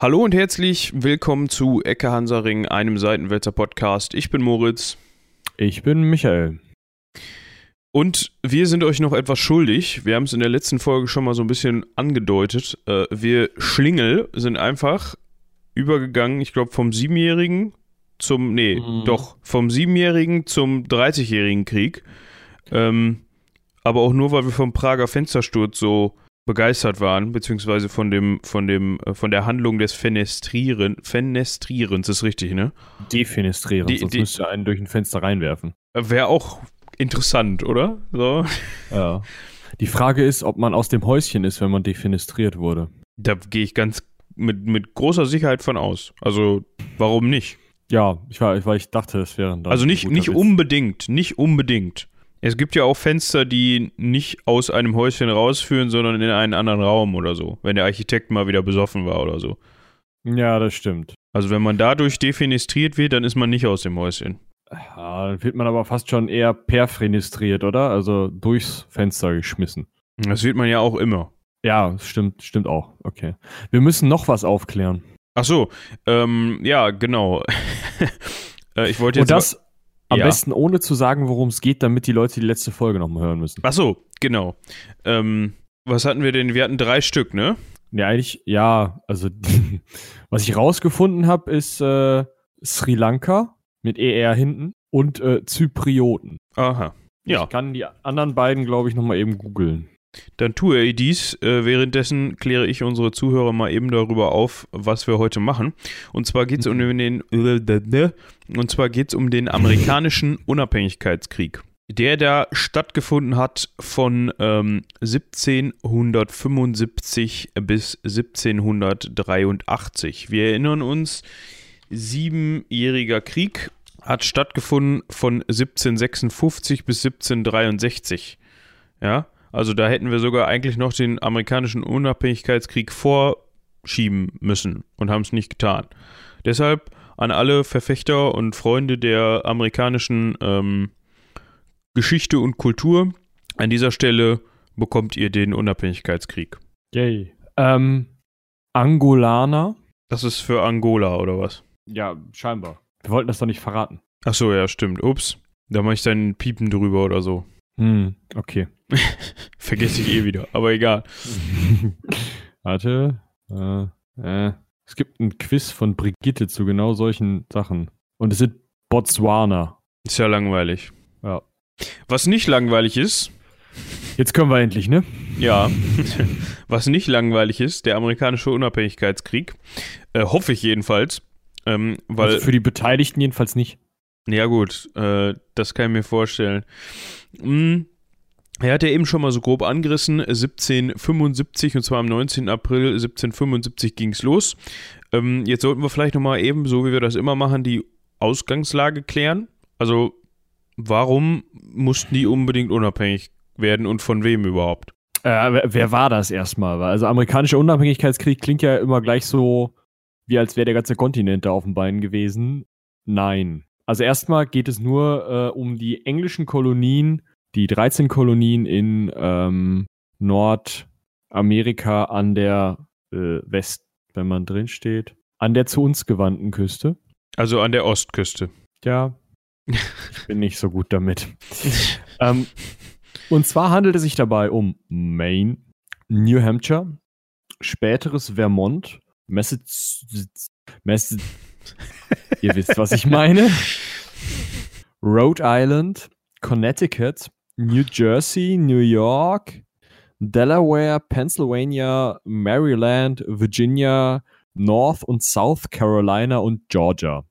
Hallo und herzlich willkommen zu Ecke Hansaring, einem Seitenwälzer Podcast. Ich bin Moritz. Ich bin Michael. Und wir sind euch noch etwas schuldig. Wir haben es in der letzten Folge schon mal so ein bisschen angedeutet. Äh, wir Schlingel sind einfach übergegangen, ich glaube, vom Siebenjährigen zum, nee, mhm. doch, vom Siebenjährigen zum 30-jährigen Krieg. Ähm, aber auch nur, weil wir vom Prager Fenstersturz so begeistert waren, beziehungsweise von dem, von dem, äh, von der Handlung des Fenestrieren, Fenestrierens, ist richtig, ne? Defenestrieren, die, sonst die, müsste einen durch ein Fenster reinwerfen. Wäre auch interessant, oder? So. Ja. Die Frage ist, ob man aus dem Häuschen ist, wenn man defenestriert wurde. Da gehe ich ganz mit, mit großer Sicherheit von aus. Also, warum nicht? Ja, ich war, weil ich dachte, es wären Also nicht, nicht unbedingt, nicht unbedingt. Es gibt ja auch Fenster, die nicht aus einem Häuschen rausführen, sondern in einen anderen Raum oder so, wenn der Architekt mal wieder besoffen war oder so. Ja, das stimmt. Also wenn man dadurch defenestriert wird, dann ist man nicht aus dem Häuschen. Ja, dann wird man aber fast schon eher perfenestriert, oder? Also durchs Fenster geschmissen. Das wird man ja auch immer. Ja, stimmt, stimmt auch. Okay. Wir müssen noch was aufklären. Ach so, ähm, ja, genau. äh, ich wollte jetzt. Und das, am ja. besten ohne zu sagen, worum es geht, damit die Leute die letzte Folge nochmal hören müssen. Ach so, genau. Ähm, was hatten wir denn? Wir hatten drei Stück, ne? Ja, eigentlich, ja. Also, was ich rausgefunden habe, ist äh, Sri Lanka mit ER hinten und äh, Zyprioten. Aha. Ja. Ich kann die anderen beiden, glaube ich, nochmal eben googeln. Dann tue ich dies. Äh, währenddessen kläre ich unsere Zuhörer mal eben darüber auf, was wir heute machen. Und zwar geht es um mhm. den und zwar geht um den amerikanischen Unabhängigkeitskrieg. Der da stattgefunden hat von ähm, 1775 bis 1783. Wir erinnern uns, siebenjähriger Krieg hat stattgefunden von 1756 bis 1763. Ja, also da hätten wir sogar eigentlich noch den amerikanischen Unabhängigkeitskrieg vorschieben müssen und haben es nicht getan. Deshalb an alle Verfechter und Freunde der amerikanischen ähm, Geschichte und Kultur, an dieser Stelle bekommt ihr den Unabhängigkeitskrieg. Yay. Ähm, Angolaner. Das ist für Angola oder was? Ja, scheinbar. Wir wollten das doch nicht verraten. Ach so, ja, stimmt. Ups. Da mache ich dann Piepen drüber oder so. Hm, okay. Vergesse ich eh wieder, aber egal. Warte. Äh, äh. Es gibt ein Quiz von Brigitte zu genau solchen Sachen. Und es sind Botswana. Ist ja langweilig. Ja. Was nicht langweilig ist. Jetzt können wir endlich, ne? Ja. Was nicht langweilig ist, der amerikanische Unabhängigkeitskrieg. Äh, hoffe ich jedenfalls. Ähm, weil, also für die Beteiligten jedenfalls nicht. Ja, gut, äh, das kann ich mir vorstellen. Hm, er hat ja eben schon mal so grob angerissen, 1775 und zwar am 19. April 1775 ging es los. Ähm, jetzt sollten wir vielleicht nochmal eben, so wie wir das immer machen, die Ausgangslage klären. Also, warum mussten die unbedingt unabhängig werden und von wem überhaupt? Äh, wer, war das erstmal? Also, amerikanischer Unabhängigkeitskrieg klingt ja immer gleich so, wie als wäre der ganze Kontinent da auf den Beinen gewesen. Nein. Also erstmal geht es nur äh, um die englischen Kolonien, die 13 Kolonien in ähm, Nordamerika an der äh, West, wenn man drin steht, an der zu uns gewandten Küste. Also an der Ostküste. Ja, ich bin nicht so gut damit. ähm, und zwar handelt es sich dabei um Maine, New Hampshire, späteres Vermont, Massachusetts, Massachusetts Ihr wisst, was ich meine. Rhode Island, Connecticut, New Jersey, New York, Delaware, Pennsylvania, Maryland, Virginia, North und South Carolina und Georgia.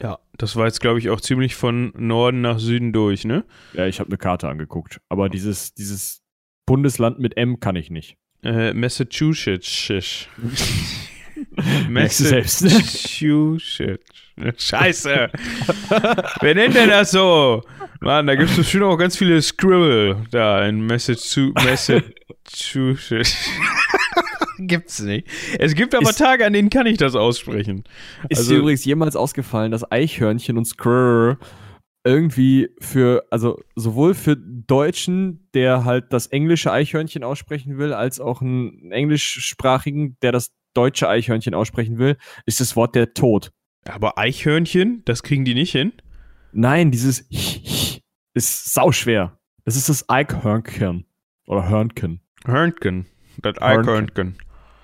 Ja, das war jetzt, glaube ich, auch ziemlich von Norden nach Süden durch, ne? Ja, ich habe eine Karte angeguckt. Aber dieses, dieses Bundesland mit M kann ich nicht. Äh, Massachusetts. Massachusetts. Scheiße. Wer nennt denn das so? Mann, da gibt es bestimmt auch ganz viele Scribble da in Massachusetts. Gibt's nicht. Es gibt aber ist, Tage, an denen kann ich das aussprechen. Ist also, dir übrigens jemals ausgefallen, dass Eichhörnchen und Skrrr irgendwie für, also sowohl für Deutschen, der halt das englische Eichhörnchen aussprechen will, als auch einen englischsprachigen, der das deutsche Eichhörnchen aussprechen will, ist das Wort der Tod. Aber Eichhörnchen, das kriegen die nicht hin? Nein, dieses ist sauschwer. Das ist das Eichhörnchen. Oder Hörnchen. Hörnchen. Das Eichhörnchen.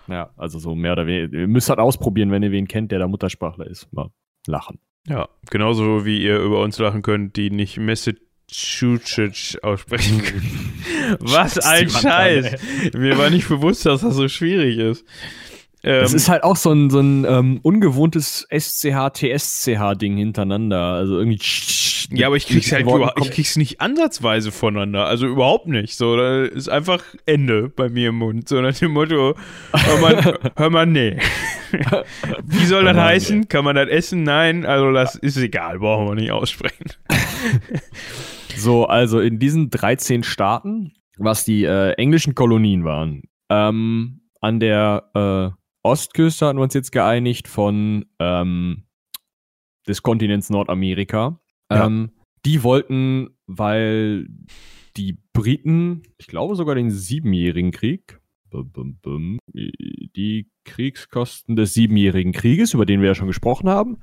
Ja, also so mehr oder weniger. Ihr müsst halt ausprobieren, wenn ihr wen kennt, der da Muttersprachler ist. Mal lachen. Ja, genauso wie ihr über uns lachen könnt, die nicht Massachusetts aussprechen können. Was ein Scheiß! Mir war nicht bewusst, dass das so schwierig ist. Es ist halt auch so ein, so ein ähm, ungewohntes SCH-TSCH-Ding hintereinander. Also irgendwie. Ja, aber ich krieg's halt überhaupt, ich krieg's nicht ansatzweise voneinander. Also überhaupt nicht. So, da ist einfach Ende bei mir im Mund. So nach dem Motto, hör mal, hör mal nee. Wie soll das heißen? Kann man das essen? Nein. Also das ist egal, brauchen wir nicht aussprechen. so, also in diesen 13 Staaten, was die äh, englischen Kolonien waren, ähm, an der äh, Ostküste hatten wir uns jetzt geeinigt von ähm, des Kontinents Nordamerika. Ja. Ähm, die wollten, weil die Briten, ich glaube sogar den Siebenjährigen Krieg, die Kriegskosten des Siebenjährigen Krieges, über den wir ja schon gesprochen haben.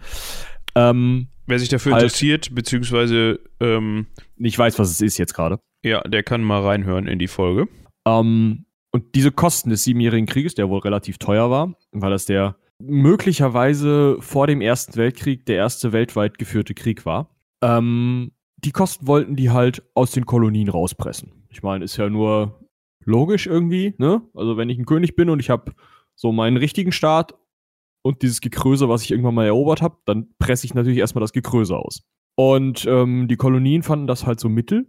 Ähm, Wer sich dafür halt, interessiert, beziehungsweise ähm, nicht weiß, was es ist jetzt gerade. Ja, der kann mal reinhören in die Folge. Ähm, und diese Kosten des Siebenjährigen Krieges, der wohl relativ teuer war, weil das der möglicherweise vor dem Ersten Weltkrieg der erste weltweit geführte Krieg war, ähm, die Kosten wollten die halt aus den Kolonien rauspressen. Ich meine, ist ja nur logisch irgendwie, ne? Also wenn ich ein König bin und ich habe so meinen richtigen Staat und dieses Gekröse, was ich irgendwann mal erobert habe, dann presse ich natürlich erstmal das Gekröse aus. Und ähm, die Kolonien fanden das halt so mittel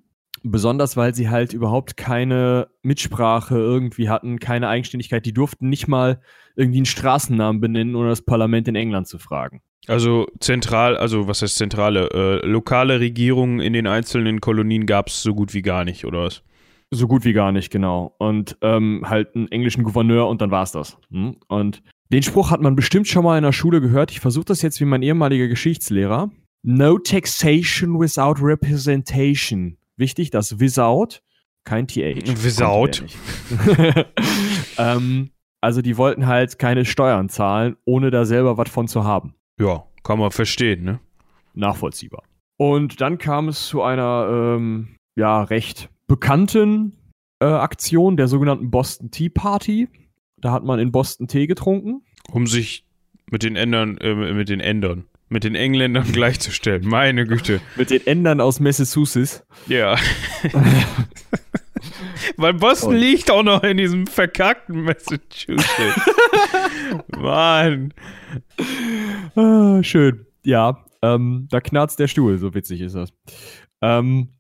Besonders, weil sie halt überhaupt keine Mitsprache irgendwie hatten, keine Eigenständigkeit. Die durften nicht mal irgendwie einen Straßennamen benennen, ohne das Parlament in England zu fragen. Also zentral, also was heißt zentrale? Äh, lokale Regierungen in den einzelnen Kolonien gab es so gut wie gar nicht, oder was? So gut wie gar nicht, genau. Und ähm, halt einen englischen Gouverneur und dann war es das. Hm? Und den Spruch hat man bestimmt schon mal in der Schule gehört. Ich versuche das jetzt wie mein ehemaliger Geschichtslehrer. No taxation without representation. Wichtig, das without, kein TH. Without. ähm, also die wollten halt keine Steuern zahlen, ohne da selber was von zu haben. Ja, kann man verstehen, ne? Nachvollziehbar. Und dann kam es zu einer, ähm, ja, recht bekannten äh, Aktion der sogenannten Boston Tea Party. Da hat man in Boston Tee getrunken. Um sich mit den Ändern, äh, mit den Ändern, mit den Engländern gleichzustellen. Meine Güte. mit den Ändern aus Massachusetts. Ja. Weil Boston Und. liegt auch noch in diesem verkackten Massachusetts. Mann. Ah, schön. Ja, ähm, da knarzt der Stuhl, so witzig ist das. Ähm,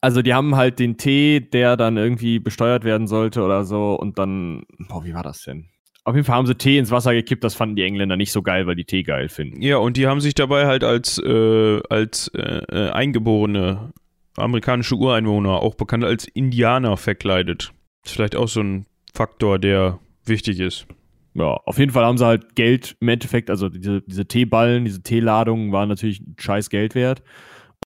also die haben halt den Tee, der dann irgendwie besteuert werden sollte oder so und dann, boah, wie war das denn? Auf jeden Fall haben sie Tee ins Wasser gekippt, das fanden die Engländer nicht so geil, weil die Tee geil finden. Ja, und die haben sich dabei halt als, äh, als äh, äh, eingeborene amerikanische Ureinwohner, auch bekannt als Indianer, verkleidet. Das ist vielleicht auch so ein Faktor, der wichtig ist. Ja, auf jeden Fall haben sie halt Geld im Endeffekt, also diese, diese Teeballen, diese Teeladungen waren natürlich scheiß Geld wert.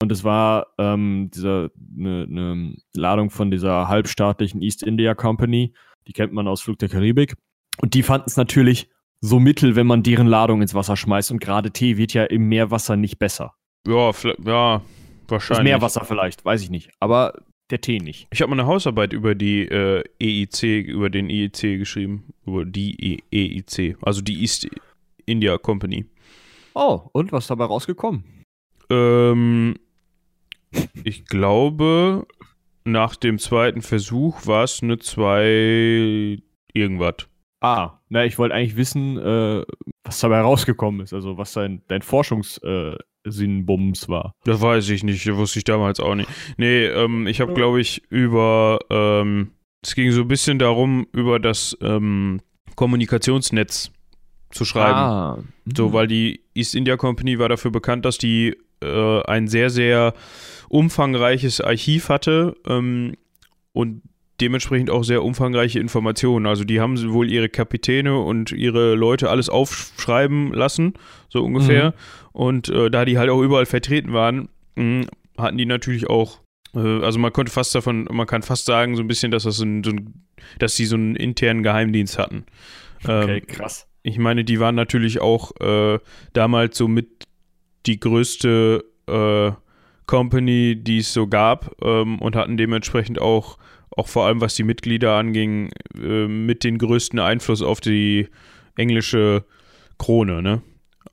Und es war ähm, diese, eine ne Ladung von dieser halbstaatlichen East India Company, die kennt man aus Flug der Karibik. Und die fanden es natürlich so mittel, wenn man deren Ladung ins Wasser schmeißt. Und gerade Tee wird ja im Meerwasser nicht besser. Ja, ja, wahrscheinlich. Das Meerwasser vielleicht, weiß ich nicht. Aber der Tee nicht. Ich habe mal eine Hausarbeit über die äh, EIC, über den EIC geschrieben. Über die EIC, also die East India Company. Oh, und was ist dabei rausgekommen? Ähm, ich glaube, nach dem zweiten Versuch war es eine 2 irgendwas. Ah, na, ich wollte eigentlich wissen, äh, was dabei rausgekommen ist, also was dein, dein Forschungssinnbums äh, war. Das weiß ich nicht, das wusste ich damals auch nicht. Nee, ähm, ich habe, glaube ich, über, ähm, es ging so ein bisschen darum, über das ähm, Kommunikationsnetz zu schreiben. Ah. So, mhm. weil die East India Company war dafür bekannt, dass die äh, ein sehr, sehr umfangreiches Archiv hatte ähm, und dementsprechend auch sehr umfangreiche Informationen. Also die haben wohl ihre Kapitäne und ihre Leute alles aufschreiben lassen, so ungefähr. Mhm. Und äh, da die halt auch überall vertreten waren, mh, hatten die natürlich auch, äh, also man konnte fast davon, man kann fast sagen, so ein bisschen, dass das ein, so ein dass sie so einen internen Geheimdienst hatten. Okay, ähm, krass. ich meine, die waren natürlich auch äh, damals so mit die größte äh, Company, die es so gab ähm, und hatten dementsprechend auch, auch vor allem was die Mitglieder anging, äh, mit den größten Einfluss auf die englische Krone, ne?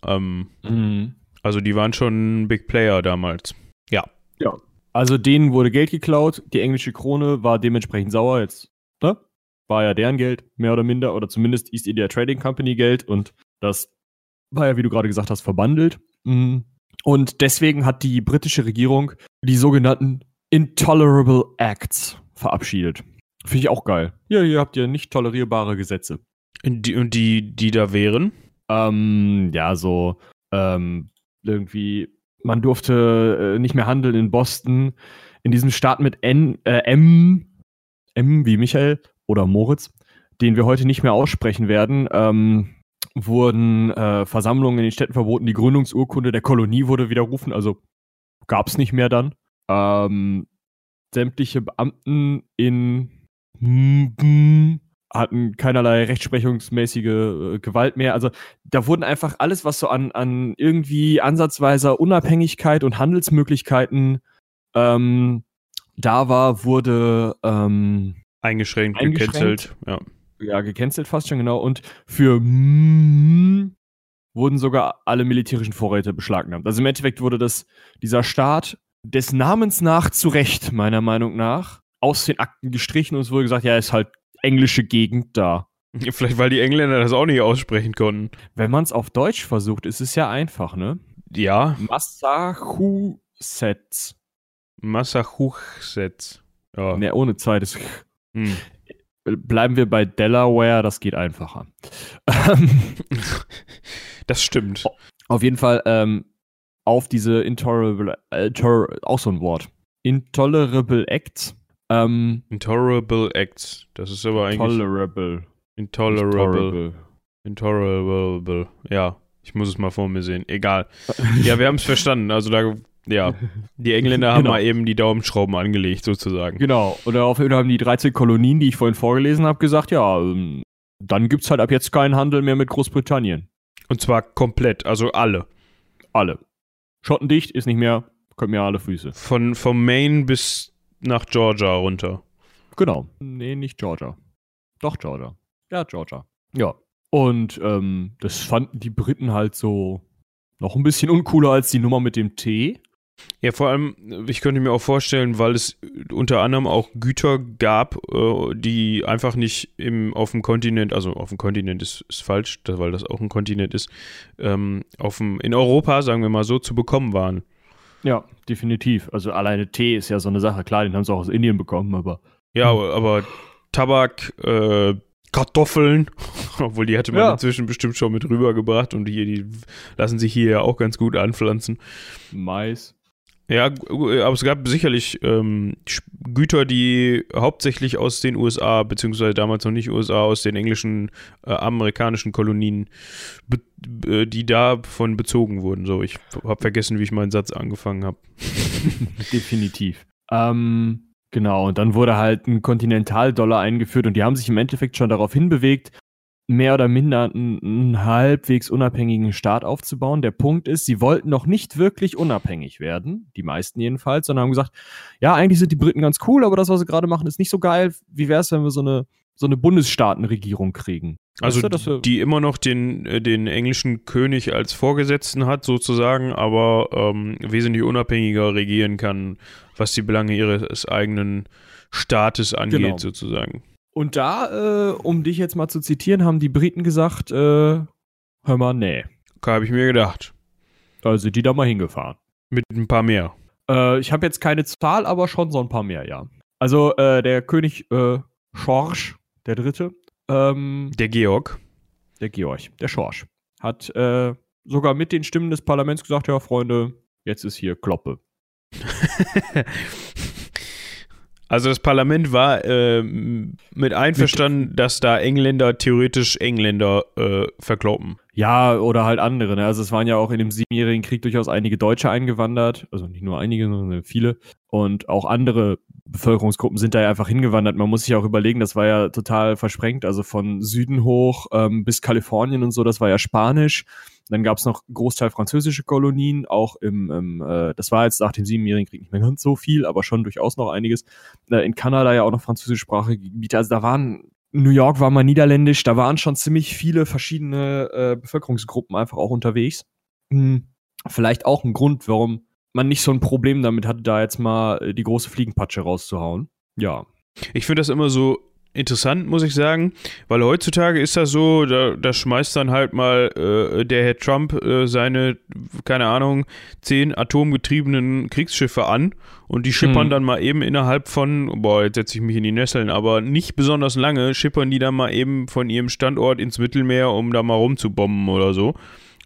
Ähm, Mhm. also die waren schon ein Big Player damals. Ja. Ja. Also denen wurde Geld geklaut, die englische Krone war dementsprechend sauer jetzt, ne? War ja deren Geld, mehr oder minder, oder zumindest East India Trading Company Geld und das war ja, wie du gerade gesagt hast, verbandelt. Mhm. Und deswegen hat die britische Regierung die sogenannten Intolerable Acts verabschiedet. Finde ich auch geil. Ja, hier habt ihr nicht tolerierbare Gesetze. Und die, und die, die da wären? Ähm, ja, so ähm, irgendwie, man durfte äh, nicht mehr handeln in Boston, in diesem Staat mit N, äh, M, M wie Michael oder Moritz, den wir heute nicht mehr aussprechen werden, ähm, wurden äh, Versammlungen in den Städten verboten, die Gründungsurkunde der Kolonie wurde widerrufen, also gab es nicht mehr dann. Ähm, sämtliche Beamten in hatten keinerlei rechtsprechungsmäßige äh, Gewalt mehr. Also da wurden einfach alles, was so an, an irgendwie ansatzweiser Unabhängigkeit und Handelsmöglichkeiten ähm, da war, wurde ähm, Eingeschränkt, Eingeschränkt. gecancelt. Ja. ja gecancelt fast schon genau. Und für mm, wurden sogar alle militärischen Vorräte beschlagnahmt. Also im Endeffekt wurde das dieser Staat des Namens nach zu Recht meiner Meinung nach aus den Akten gestrichen und es wurde gesagt, ja, ist halt englische Gegend da. Vielleicht, weil die Engländer das auch nicht aussprechen konnten. Wenn man es auf Deutsch versucht, ist es ja einfach, ne? Ja, Massachusetts. Massachusetts. Ja. Ne, ohne zweites. Hm. Bleiben wir bei Delaware, das geht einfacher. Ähm, Das stimmt. auf jeden Fall ähm, auf diese Intolerable, äh, auch so ein Wort. Intolerable Acts. Ähm, Intolerable Acts. Das ist aber eigentlich. tolerable. Intolerable. Intolerable. Ja, ich muss es mal vor mir sehen. Egal. Ja, wir haben es verstanden. Also da, ja, die Engländer haben Genau. mal eben die Daumenschrauben angelegt, sozusagen. Genau. Und daraufhin haben die 13 Kolonien, die ich vorhin vorgelesen habe, gesagt, ja, ähm, dann gibt es halt ab jetzt keinen Handel mehr mit Großbritannien. Und zwar komplett, also alle. Alle. Schottendicht ist nicht mehr, können mir alle Füße. Von, vom Maine bis nach Georgia runter. Genau. Nee, nicht Georgia. Doch Georgia. Ja, Georgia. Ja. Und ähm, das fanden die Briten halt so noch ein bisschen uncooler als die Nummer mit dem T. Ja, vor allem, ich könnte mir auch vorstellen, weil es unter anderem auch Güter gab, äh, die einfach nicht im, auf dem Kontinent, also auf dem Kontinent ist, ist falsch, weil das auch ein Kontinent ist, ähm, auf dem, in Europa, sagen wir mal so, zu bekommen waren. Ja, definitiv. Also alleine Tee ist ja so eine Sache. Klar, den haben sie auch aus Indien bekommen, aber Ja, aber Tabak, äh, Kartoffeln, obwohl die hatte man Ja. inzwischen bestimmt schon mit rübergebracht und die, die lassen sich hier ja auch ganz gut anpflanzen. Mais. Ja, aber es gab sicherlich ähm, Güter, die hauptsächlich aus den USA, beziehungsweise damals noch nicht USA, aus den englischen, äh, amerikanischen Kolonien, äh, die davon bezogen wurden. So, ich habe vergessen, wie ich meinen Satz angefangen habe. Definitiv. Ähm, genau, und dann wurde halt ein Kontinentaldollar eingeführt und die haben sich im Endeffekt schon darauf hinbewegt, mehr oder minder einen, einen halbwegs unabhängigen Staat aufzubauen. Der Punkt ist, sie wollten noch nicht wirklich unabhängig werden, die meisten jedenfalls, sondern haben gesagt, ja, eigentlich sind die Briten ganz cool, aber das, was sie gerade machen, ist nicht so geil. Wie wäre es, wenn wir so eine, so eine Bundesstaatenregierung kriegen? Also Weißt du, die immer noch den, äh, den englischen König als Vorgesetzten hat, sozusagen, aber ähm, wesentlich unabhängiger regieren kann, was die Belange ihres eigenen Staates angeht, Genau. sozusagen. Und da, äh, um dich jetzt mal zu zitieren, haben die Briten gesagt, äh, hör mal, nee. Habe ich mir gedacht. Da sind die da mal hingefahren. Mit ein paar mehr. Äh, ich habe jetzt keine Zahl, aber schon so ein paar mehr, ja. Also äh, der König äh, Schorsch, der Dritte, ähm, Der Georg. der Georg, der Schorsch, hat äh, sogar mit den Stimmen des Parlaments gesagt, ja, Freunde, jetzt ist hier Kloppe. Also das Parlament war ähm, mit einverstanden, dass da Engländer theoretisch Engländer äh, verkloppen. Ja, oder halt andere. Ne? Also es waren ja auch in dem Siebenjährigen Krieg durchaus einige Deutsche eingewandert. Also nicht nur einige, sondern viele. Und auch andere Bevölkerungsgruppen sind da ja einfach hingewandert. Man muss sich auch überlegen, das war ja total versprengt, also von Süden hoch ähm, bis Kalifornien und so, das war ja Spanisch. Dann gab es noch Großteil französische Kolonien, auch im, im äh, das war jetzt nach dem Siebenjährigen Krieg nicht mehr ganz so viel, aber schon durchaus noch einiges. Äh, in Kanada ja auch noch französischsprachige Gebiete. Also da waren, New York war mal niederländisch, da waren schon ziemlich viele verschiedene äh, Bevölkerungsgruppen einfach auch unterwegs. Hm, vielleicht auch ein Grund, warum man nicht so ein Problem damit hatte, da jetzt mal äh, die große Fliegenpatsche rauszuhauen. Ja. Ich finde das immer so interessant, muss ich sagen, weil heutzutage ist das so, da, da schmeißt dann halt mal äh, der Herr Trump äh, seine, keine Ahnung, zehn atomgetriebenen Kriegsschiffe an und die schippern Mhm. dann mal eben innerhalb von, boah, jetzt setze ich mich in die Nesseln, aber nicht besonders lange, schippern die dann mal eben von ihrem Standort ins Mittelmeer, um da mal rumzubomben oder so.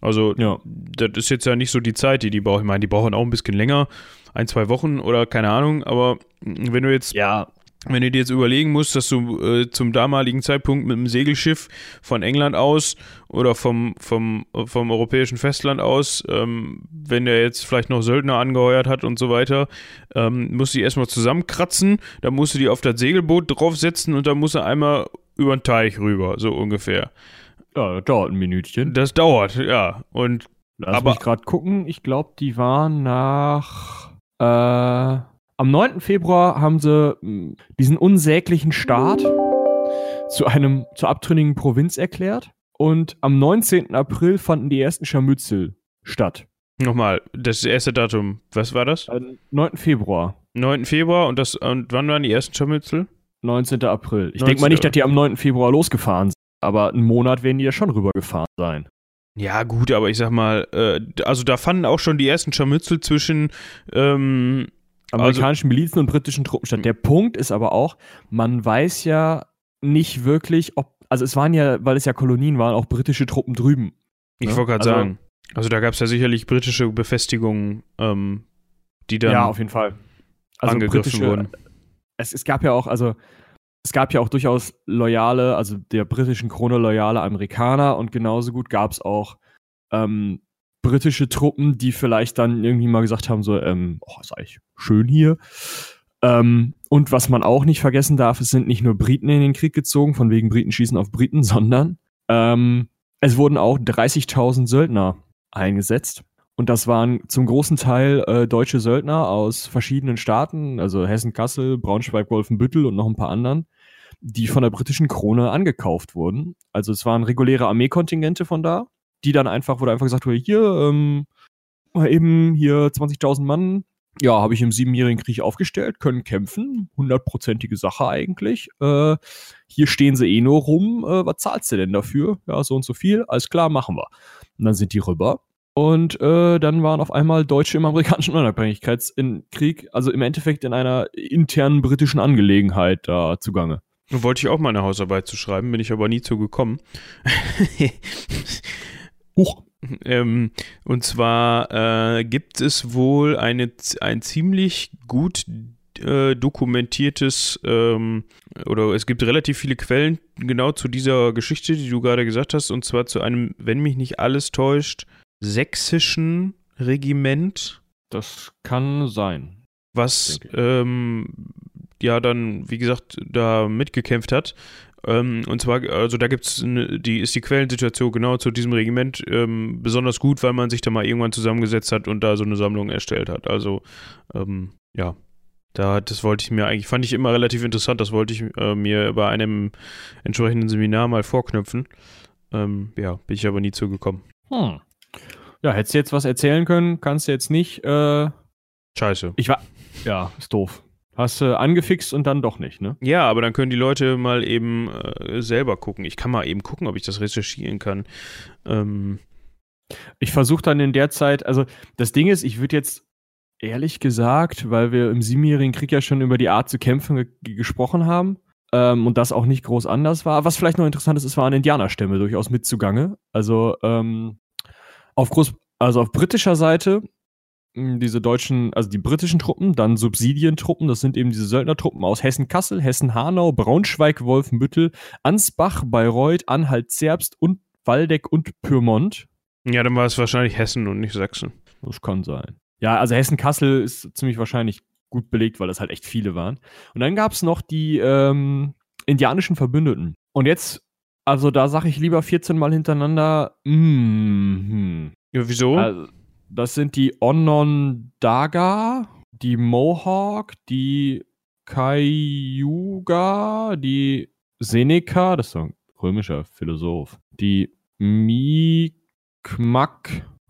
Also, Ja. das ist jetzt ja nicht so die Zeit, die die brauchen. Ich meine, die brauchen auch ein bisschen länger, ein, zwei Wochen oder keine Ahnung, aber wenn du jetzt Ja, wenn du dir jetzt überlegen musst, dass du äh, zum damaligen Zeitpunkt mit einem Segelschiff von England aus oder vom, vom, vom europäischen Festland aus, ähm, wenn der jetzt vielleicht noch Söldner angeheuert hat und so weiter, ähm, musst du die erstmal zusammenkratzen, dann musst du die auf das Segelboot draufsetzen und dann musst du einmal über den Teich rüber, so ungefähr. Ja, das dauert ein Minütchen. Das dauert, ja. Und Lass aber- mich gerade gucken. Ich glaube, die waren nach. Äh, am 9. Februar haben sie mh, diesen unsäglichen Staat zu einem zur abtrünnigen Provinz erklärt. Und am 19. April fanden die ersten Scharmützel statt. nochmal, das erste Datum, was war das? Äh, 9. Februar. 9. Februar und das und wann waren die ersten Scharmützel? 19. April. Ich 19. denke mal nicht, dass die am 9. Februar losgefahren sind, aber einen Monat werden die ja schon rübergefahren sein. Ja, gut, aber ich sag mal, äh, also da fanden auch schon die ersten Scharmützel zwischen, ähm, Amerikanischen Milizen und britischen Truppen statt. Der Punkt ist aber auch, man weiß ja nicht wirklich, ob, also es waren ja, weil es ja Kolonien waren, auch britische Truppen drüben. ich Ja, wollte gerade also- sagen, also da gab es ja sicherlich britische Befestigungen, ähm, die dann ja, auf jeden Fall. Also angegriffen wurden. Es, es gab ja auch, also es gab ja auch durchaus loyale, also der britischen Krone loyale Amerikaner und genauso gut gab es auch ähm, britische Truppen, die vielleicht dann irgendwie mal gesagt haben, so, ähm, oh, ist eigentlich schön hier. Ähm, und was man auch nicht vergessen darf, es sind nicht nur Briten in den Krieg gezogen, von wegen Briten schießen auf Briten, sondern ähm, es wurden auch 30.000 Söldner eingesetzt. Und das waren zum großen Teil äh, deutsche Söldner aus verschiedenen Staaten, also Hessen, Kassel, Braunschweig, Wolfenbüttel und noch ein paar anderen, die von der britischen Krone angekauft wurden. Also es waren reguläre Armeekontingente von da, die dann einfach, wurde einfach gesagt hier, ähm, mal eben hier 20.000 Mann, ja, habe ich im siebenjährigen Krieg aufgestellt, können kämpfen, hundertprozentige Sache eigentlich. Äh, hier stehen sie eh nur rum, äh, was zahlst du denn dafür? Ja, so und so viel, alles klar, machen wir. Und dann sind die rüber. Und äh, dann waren auf einmal Deutsche im amerikanischen Unabhängigkeitskrieg, also im Endeffekt in einer internen britischen Angelegenheit da zugange. Wollte ich auch mal eine Hausarbeit zu schreiben, bin ich aber nie zu gekommen. Huch. ähm, und zwar äh, gibt es wohl eine, ein ziemlich gut äh, dokumentiertes ähm, oder es gibt relativ viele Quellen genau zu dieser Geschichte, die du gerade gesagt hast, und zwar zu einem, wenn mich nicht alles täuscht, sächsischen Regiment, Das kann sein. was ähm, ja dann, wie gesagt, da mitgekämpft hat. Ähm, und zwar, also da gibt es, die ist die Quellensituation genau zu diesem Regiment ähm, besonders gut, weil man sich da mal irgendwann zusammengesetzt hat und da so eine Sammlung erstellt hat. Also, ähm, ja. Da, das wollte ich mir eigentlich, fand ich immer relativ interessant, das wollte ich äh, mir bei einem entsprechenden Seminar mal vorknüpfen. Ähm, ja, bin ich aber nie zugekommen. Hm. Ja, hättest du jetzt was erzählen können, kannst du jetzt nicht. Äh, Scheiße. ich war. Ja, ist doof. Hast du angefixt und dann doch nicht, ne? Ja, aber dann können die Leute mal eben äh, selber gucken. Ich kann mal eben gucken, ob ich das recherchieren kann. Ähm, Ich versuche dann in der Zeit, also das Ding ist, ich würde jetzt ehrlich gesagt, weil wir im Siebenjährigen Krieg ja schon über die Art zu kämpfen ge gesprochen haben ähm, und das auch nicht groß anders war. Was vielleicht noch interessant ist, es waren Indianerstämme durchaus mit zugange. Also ähm, auf Groß, also auf britischer Seite diese deutschen, also die britischen Truppen, dann Subsidientruppen, das sind eben diese Söldnertruppen aus Hessen-Kassel, Hessen-Hanau, Braunschweig, Wolfenbüttel, Ansbach, Bayreuth, Anhalt-Zerbst und Waldeck und Pyrmont. ja, dann war es wahrscheinlich Hessen und nicht Sachsen. Das kann sein. Ja, also Hessen-Kassel ist ziemlich wahrscheinlich gut belegt, weil das halt echt viele waren. Und dann gab es noch die ähm, indianischen Verbündeten. Und jetzt, also da sage ich lieber 14 Mal hintereinander, mm, Ja, wieso? also, das sind die Onondaga, die Mohawk, die Cayuga, die Seneca, das ist ein römischer Philosoph, die Mi'kmaq,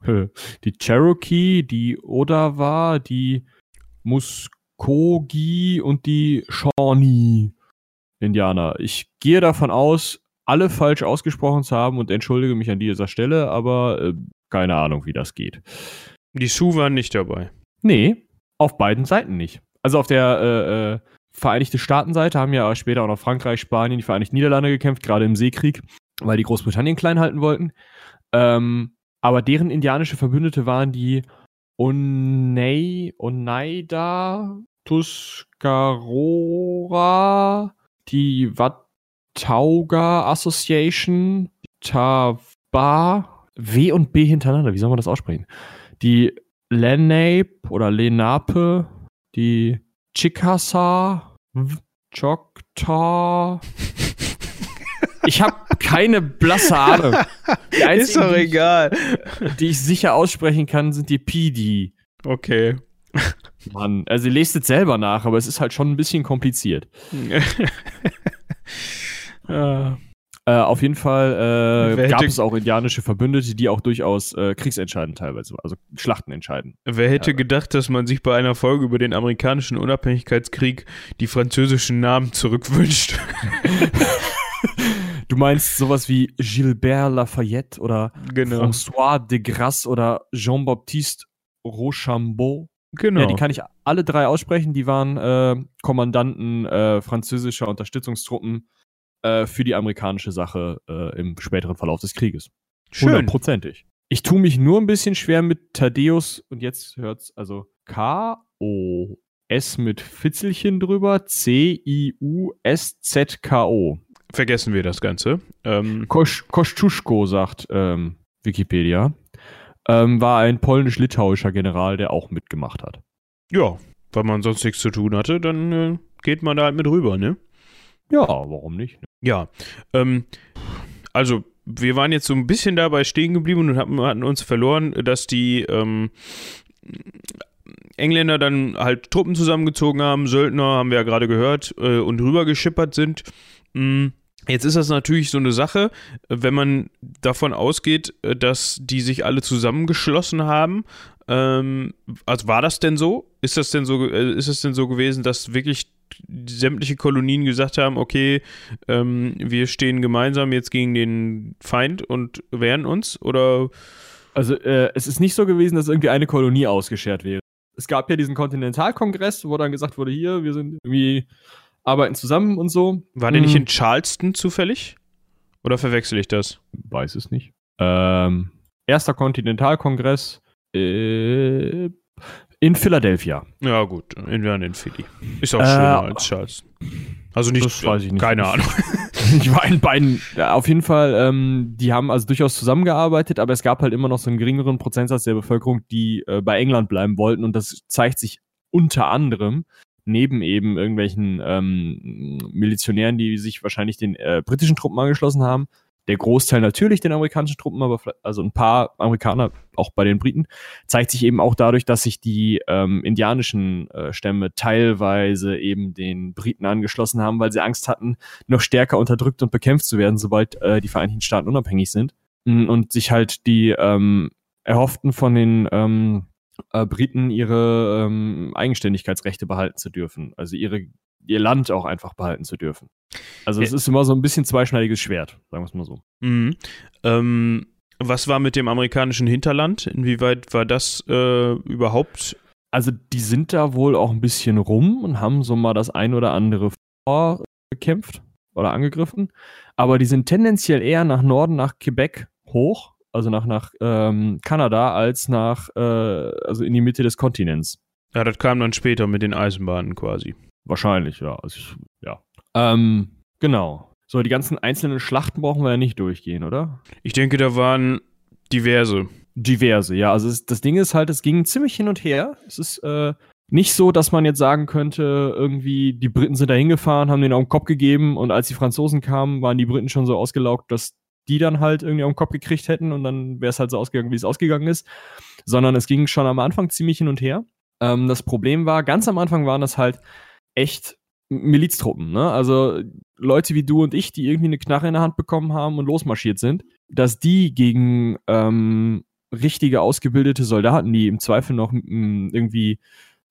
die Cherokee, die Odawa, die Muskogee und die Shawnee Indianer. Ich gehe davon aus, alle falsch ausgesprochen zu haben und entschuldige mich an dieser Stelle, aber äh, keine Ahnung, wie das geht. die Sioux waren nicht dabei. Nee, auf beiden Seiten nicht. Also auf der äh, äh, Vereinigte Staaten-Seite haben ja später auch noch Frankreich, Spanien, die Vereinigten Niederlande gekämpft, gerade im Seekrieg, weil die Großbritannien klein halten wollten. Ähm, aber deren indianische Verbündete waren die Onei, Oneida, Tuscarora, die Watauga Association, Tava, W und B hintereinander, wie soll man das aussprechen? Die Lenape oder Lenape, die Chickasaw, Choctaw. Ich habe keine blasse Ahnung. Die Ist einzigen, doch die, egal. die ich sicher aussprechen kann, sind die PD. Okay. Mann, also ihr lest es selber nach, aber es ist halt schon ein bisschen kompliziert. ja. Äh, auf jeden Fall äh, gab es auch indianische Verbündete, die auch durchaus äh, kriegsentscheidend teilweise, also Schlachten entscheiden. Wer hätte Ja. gedacht, dass man sich bei einer Folge über den amerikanischen Unabhängigkeitskrieg die französischen Namen zurückwünscht? Du meinst sowas wie Gilbert Lafayette oder genau. François de Grasse oder Jean-Baptiste Rochambeau? Genau. Ja, die kann ich alle drei aussprechen. Die waren äh, Kommandanten äh, französischer Unterstützungstruppen äh, für die amerikanische Sache äh, im späteren Verlauf des Krieges. Schön. Hundertprozentig. Ich tue mich nur ein bisschen schwer mit Thaddeus und jetzt hört's also K-O. S mit Fitzelchen drüber, C-I-U-S-Z-K-O. Vergessen wir das Ganze. Ähm, Kosz, Kosciuszko, sagt ähm, Wikipedia, ähm, war ein polnisch-litauischer General, der auch mitgemacht hat. ja, weil man sonst nichts zu tun hatte, dann äh, geht man da halt mit rüber, ne? Ja, warum nicht? Ja. Ähm, also, wir waren jetzt so ein bisschen dabei stehen geblieben und hatten, hatten uns verloren, dass die ähm, Engländer dann halt Truppen zusammengezogen haben, Söldner, haben wir ja gerade gehört, äh, und rübergeschippert sind. Mm, Jetzt ist das natürlich so eine Sache, wenn man davon ausgeht, äh, dass die sich alle zusammengeschlossen haben. Ähm, also war das denn so? Ist das denn so? äh, Ist es denn so gewesen, dass wirklich sämtliche Kolonien gesagt haben, okay, ähm, wir stehen gemeinsam jetzt gegen den Feind und wehren uns? Oder Also, äh, es ist nicht so gewesen, dass irgendwie eine Kolonie ausgeschert wäre. Es gab ja diesen Kontinentalkongress, wo dann gesagt wurde, hier, wir sind irgendwie arbeiten zusammen und so. war der nicht Hm, in Charleston zufällig? Oder verwechsel ich das? Weiß es nicht. Ähm, erster Kontinentalkongress äh, in Philadelphia. Ja, gut, in, ja, in Philly. Ist auch Äh, schöner als Charleston. Also nicht, das weiß ich nicht. keine Ahnung. Ich war in beiden, ja, auf jeden Fall, ähm, die haben also durchaus zusammengearbeitet, aber es gab halt immer noch so einen geringeren Prozentsatz der Bevölkerung, die äh, bei England bleiben wollten und das zeigt sich unter anderem neben eben irgendwelchen ähm, Milizionären, die sich wahrscheinlich den äh, britischen Truppen angeschlossen haben, der Großteil natürlich den amerikanischen Truppen, aber also ein paar Amerikaner auch bei den Briten, zeigt sich eben auch dadurch, dass sich die ähm, indianischen äh, Stämme teilweise eben den Briten angeschlossen haben, weil sie Angst hatten, noch stärker unterdrückt und bekämpft zu werden, sobald äh, die Vereinigten Staaten unabhängig sind. Mm, Und sich halt die ähm, erhofften von den ähm, äh, Briten ihre ähm, Eigenständigkeitsrechte behalten zu dürfen. Also ihre, ihr Land auch einfach behalten zu dürfen. Also es ist immer so ein bisschen zweischneidiges Schwert, sagen wir es mal so. Mhm. Ähm, was war mit dem amerikanischen Hinterland? Inwieweit war das äh, überhaupt? Also die sind da wohl auch ein bisschen rum und haben so mal das ein oder andere vorgekämpft oder angegriffen. Aber die sind tendenziell eher nach Norden, nach Quebec hoch, also nach, nach ähm, Kanada, als nach, äh, also in die Mitte des Kontinents. Ja, das kam dann später mit den Eisenbahnen quasi. Wahrscheinlich, ja. Also ich, ja. Ähm, genau. So, die ganzen einzelnen Schlachten brauchen wir ja nicht durchgehen, oder? Ich denke, da waren diverse. Diverse, ja. Also es, das Ding ist halt, es ging ziemlich hin und her. Es ist äh, nicht so, dass man jetzt sagen könnte, irgendwie die Briten sind da hingefahren, haben den auf den Kopf gegeben und als die Franzosen kamen, waren die Briten schon so ausgelaugt, dass die dann halt irgendwie auf den Kopf gekriegt hätten und dann wäre es halt so ausgegangen, wie es ausgegangen ist. Sondern es ging schon am Anfang ziemlich hin und her. Ähm, das Problem war, ganz am Anfang waren das halt echt Miliztruppen, ne? Also Leute wie du und ich, die irgendwie eine Knarre in der Hand bekommen haben und losmarschiert sind, dass die gegen ähm, richtige ausgebildete Soldaten, die im Zweifel noch m, irgendwie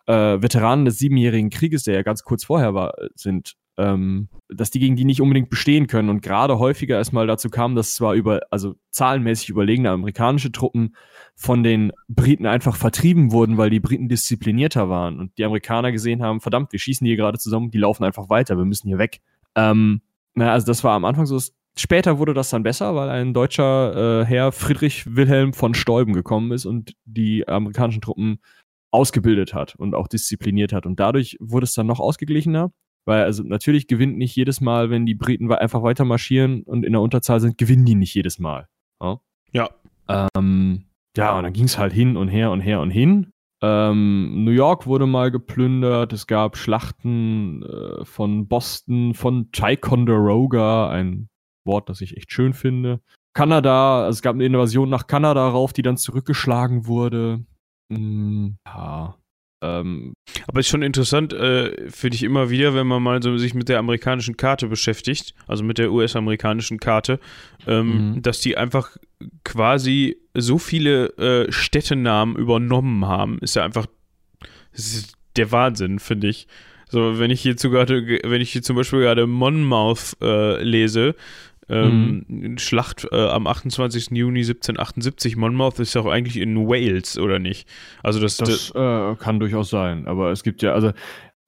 äh, Veteranen des Siebenjährigen Krieges, der ja ganz kurz vorher war, sind, ähm, dass die gegen die nicht unbedingt bestehen können und gerade häufiger erstmal dazu kam, dass zwar über, also zahlenmäßig überlegene amerikanische Truppen von den Briten einfach vertrieben wurden, weil die Briten disziplinierter waren und die Amerikaner gesehen haben, verdammt, wir schießen hier gerade zusammen, die laufen einfach weiter, wir müssen hier weg. Ähm, na, also das war am Anfang so, später wurde das dann besser, weil ein deutscher äh, Herr Friedrich Wilhelm von Steuben gekommen ist und die amerikanischen Truppen ausgebildet hat und auch diszipliniert hat und dadurch wurde es dann noch ausgeglichener weil also natürlich gewinnt nicht jedes Mal, wenn die Briten einfach weiter marschieren und in der Unterzahl sind, gewinnen die nicht jedes Mal. Ja. Ja, ähm, ja und dann ging es halt hin und her und her und hin. Ähm, New York wurde mal geplündert. Es gab Schlachten äh, von Boston, von Ticonderoga, ein Wort, das ich echt schön finde. Kanada, also es gab eine Invasion nach Kanada rauf, die dann zurückgeschlagen wurde. Hm, ja, ähm, Aber ist schon interessant, äh, finde ich immer wieder, wenn man mal so sich mit der amerikanischen Karte beschäftigt, also mit der US-amerikanischen Karte, ähm, mhm. dass die einfach quasi so viele äh, Städtenamen übernommen haben. Ist ja einfach ist der Wahnsinn, finde ich. So, wenn ich hier gerade, wenn ich hier zum Beispiel gerade Monmouth äh, lese, ähm, mhm. Schlacht äh, am 28. Juni 1778. Monmouth ist ja auch eigentlich in Wales, oder nicht? Also das, das, das äh, kann durchaus sein, aber es gibt ja, also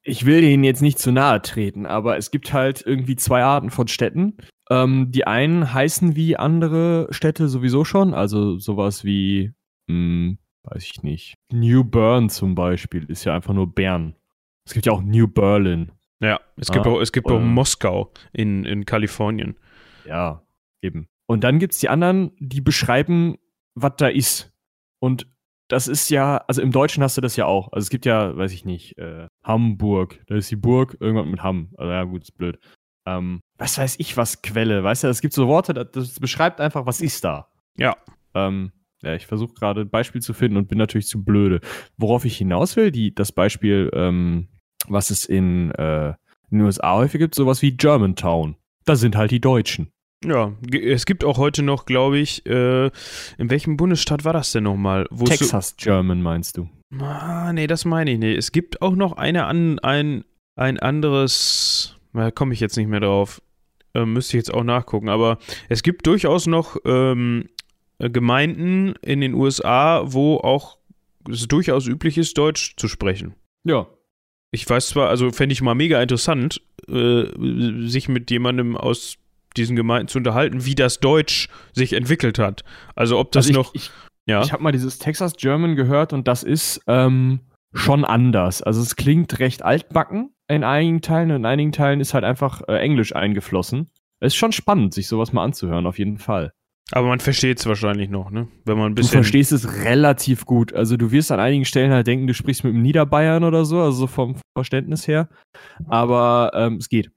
ich will Ihnen jetzt nicht zu nahe treten, aber es gibt halt irgendwie zwei Arten von Städten. Ähm, die einen heißen wie andere Städte sowieso schon, also sowas wie, hm, weiß ich nicht, New Bern zum Beispiel ist ja einfach nur Bern. Es gibt ja auch New Berlin. Ja, es gibt ah, auch, es gibt auch Moskau in, in Kalifornien. Ja, eben. Und dann gibt es die anderen, die beschreiben, was da ist. Und das ist ja, also im Deutschen hast du das ja auch. Also es gibt ja, weiß ich nicht, äh, Hamburg. Da ist die Burg, irgendwann mit Hamm. Also ja, gut, ist blöd. Ähm, was weiß ich, was Quelle, weißt du, es gibt so Worte, das, beschreibt einfach, was ist da. Ja. Ähm, ja, ich versuche gerade ein Beispiel zu finden und bin natürlich zu blöde. Worauf ich hinaus will, die, das Beispiel, ähm, was es in, äh, in den USA häufig gibt, sowas wie Germantown. Da sind halt die Deutschen. Ja, es gibt auch heute noch, glaube ich, äh, in welchem Bundesstaat war das denn nochmal? Texas German meinst du? Ah, nee, das meine ich nicht. Es gibt auch noch eine an, ein, ein anderes, da komme ich jetzt nicht mehr drauf. Äh, müsste ich jetzt auch nachgucken, aber es gibt durchaus noch ähm, Gemeinden in den USA, wo auch es durchaus üblich ist, Deutsch zu sprechen. Ja. Ich weiß zwar, also fände ich mal mega interessant, äh, sich mit jemandem aus diesen Gemeinden zu unterhalten, wie das Deutsch sich entwickelt hat. Also ob das also ich, noch. Ich, ja. ich habe mal dieses Texas German gehört und das ist ähm, schon anders. Also es klingt recht altbacken in einigen Teilen und in einigen Teilen ist halt einfach äh, Englisch eingeflossen. Es ist schon spannend, sich sowas mal anzuhören, auf jeden Fall. Aber man versteht es wahrscheinlich noch, ne? Wenn man ein bisschen. Du verstehst es relativ gut. Also du wirst an einigen Stellen halt denken, du sprichst mit einem Niederbayern oder so, also vom Verständnis her. Aber ähm, es geht.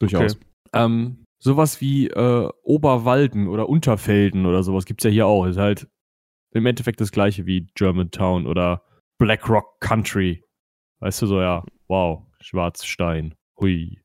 Durchaus. Okay. Ähm, sowas wie äh, Oberwalden oder Unterfelden oder sowas gibt es ja hier auch. Ist halt im Endeffekt das gleiche wie Germantown oder Black Rock Country. Weißt du so, ja, wow, Schwarzstein. Hui.